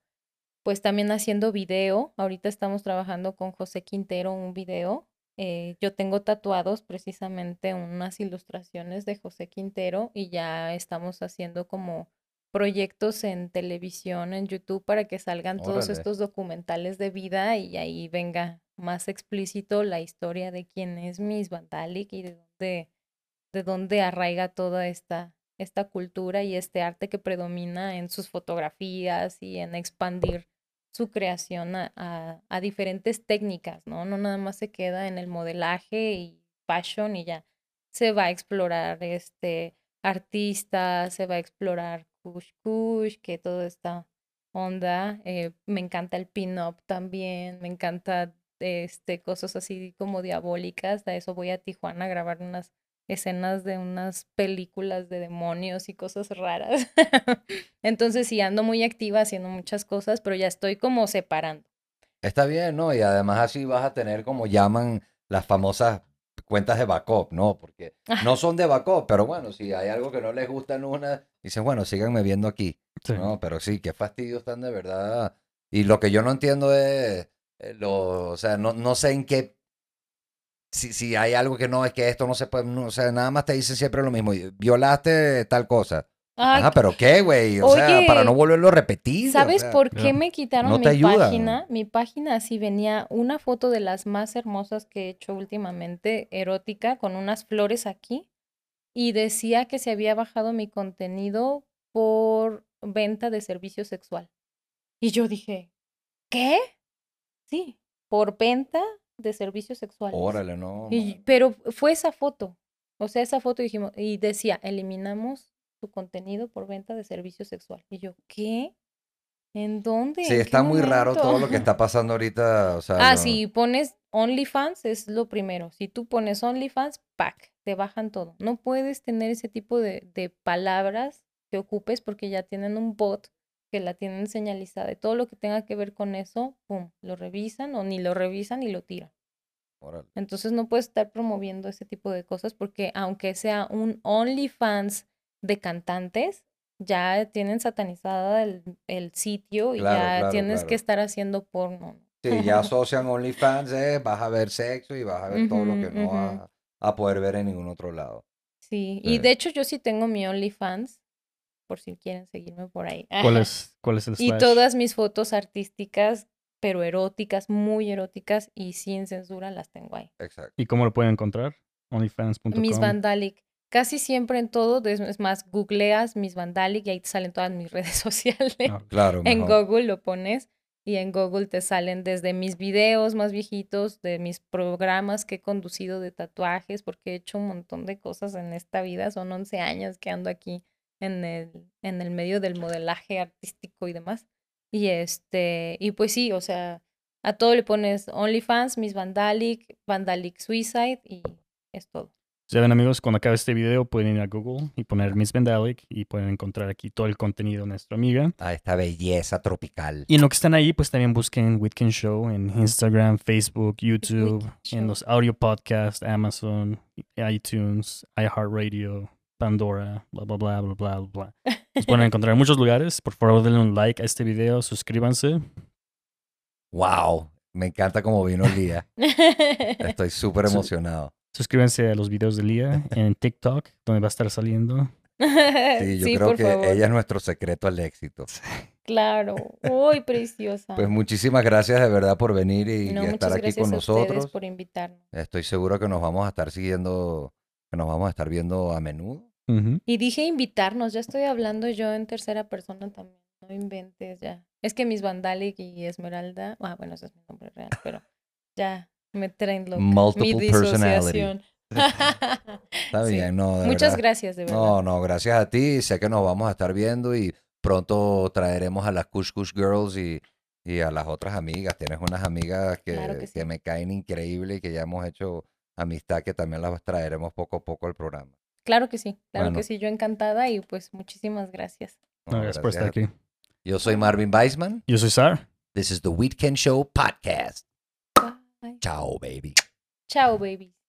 pues también haciendo video. Ahorita estamos trabajando con José Quintero un video. Eh, yo tengo tatuados precisamente unas ilustraciones de José Quintero y ya estamos haciendo como proyectos en televisión, en YouTube, para que salgan todos estos documentales de vida y ahí venga más explícito la historia de quién es Miss Vandalic y de dónde, de dónde arraiga toda esta, esta cultura y este arte que predomina en sus fotografías y en expandir su creación a, a- a diferentes técnicas, ¿no? No nada más se queda en el modelaje y fashion y ya. Se va a explorar este artista, se va a explorar kush kush, que toda esta onda. eh, me encanta el pin-up también, me encanta este, cosas así como diabólicas. A eso voy a Tijuana a grabar unas escenas de unas películas de demonios y cosas raras. Entonces sí, ando muy activa haciendo muchas cosas, pero ya estoy como separando. Está bien, ¿no? Y además así vas a tener como llaman las famosas cuentas de backup, ¿no? Porque no son de backup, pero bueno, si hay algo que no les gusta en una, dicen, bueno, síganme viendo aquí, Sí. ¿no? Pero sí, qué fastidio están de verdad. Y lo que yo no entiendo es, eh, lo, o sea, no, no sé en qué, si, si hay algo que no, es que esto no se puede, no, o sea, nada más te dicen siempre lo mismo, violaste tal cosa. Ay, Ajá, pero ¿qué, güey? O sea, para no volverlo a repetir. o ¿Sabes sea, por qué me quitaron no mi página? Mi página así venía una foto de las más hermosas que he hecho últimamente, erótica, con unas flores aquí, y decía que se había bajado mi contenido por venta de servicio sexual. Y yo dije, ¿qué? Sí, por venta de servicios sexuales. Órale, no. Y- pero fue esa foto. O sea, esa foto dijimos, y decía, eliminamos tu contenido por venta de servicio sexual. Y yo, ¿qué? ¿En dónde? Sí, ¿En qué está muy raro todo lo que está pasando ahorita. O sea, Ah, si pones OnlyFans es lo primero. Si tú pones OnlyFans, pack, te bajan todo. No puedes tener ese tipo de, de palabras que ocupes porque ya tienen un bot que la tienen señalizada. Y todo lo que tenga que ver con eso, pum, lo revisan o ni lo revisan y lo tiran. órale. Entonces no puedes estar promoviendo ese tipo de cosas porque aunque sea un OnlyFans de cantantes, ya tienen satanizada el, el sitio y Claro, ya claro, tienes claro. que estar haciendo porno. Sí, ya asocian OnlyFans, eh, vas a ver sexo y vas a ver todo lo que no vas a, a poder ver en ningún otro lado. Sí, Sí. y de hecho yo sí tengo mi OnlyFans, por si quieren seguirme por ahí. ¿Cuál es, cuál es el Y todas mis fotos artísticas, pero eróticas, muy eróticas y sin censura las tengo ahí. Exacto. ¿Y cómo lo pueden encontrar? OnlyFans.com. Miss Vandalic. Casi siempre en todo, es más, googleas Miss Vandalic y ahí te salen todas mis redes sociales. Ah, Claro, En mejor. Google lo pones y en Google te salen desde mis videos más viejitos, de mis programas que he conducido de tatuajes, porque he hecho un montón de cosas en esta vida. Son 11 años que ando aquí en el, en el medio del modelaje artístico y demás. Y este, y pues sí, o sea, a todo le pones OnlyFans, Miss Vandalic, Vandalic Suicide y es todo. Ya ven amigos, cuando acabe este video pueden ir a Google y poner Miss Vandalic y pueden encontrar aquí todo el contenido de nuestra amiga. A esta belleza tropical. Y en lo que están ahí, pues también busquen Whitkin Show en Instagram, Facebook, YouTube, en los audio podcasts, Amazon, iTunes, iHeartRadio, Pandora, bla, bla, bla, bla, bla, bla. Nos pueden encontrar en muchos lugares. Por favor, denle un like a este video, suscríbanse. Wow, me encanta cómo vino el día. Estoy súper emocionado. Suscríbanse a los videos de Lía en TikTok, donde va a estar saliendo. Sí, yo creo por que favor. ella es nuestro secreto al éxito. Claro. Uy, preciosa. Pues muchísimas gracias de verdad por venir y, no, y muchas estar aquí con a nosotros. por invitarnos. Estoy seguro que nos vamos a estar siguiendo, que nos vamos a estar viendo a menudo. Y dije invitarnos, ya estoy hablando yo en tercera persona también. No inventes ya. Es que mis Vandalic y Esmeralda, ah, bueno, ese es mi nombre real, pero ya me traen loca. Multiple mi disociación. Está Sí. bien, no, de Muchas verdad. gracias, de verdad. No, no, gracias a ti. Sé que nos vamos a estar viendo y pronto traeremos a las Kush Kush Girls y, y a las otras amigas. Tienes unas amigas que, Claro que me caen increíble y que ya hemos hecho amistad que también las traeremos poco a poco al programa. Claro que sí, claro Bueno. que sí, yo encantada y pues muchísimas gracias. No, gracias por estar aquí. Yo soy Marvin Weisman. Yo soy Sar. This is the Weekend Show Podcast. Bye. Chao, baby. Chao, babies.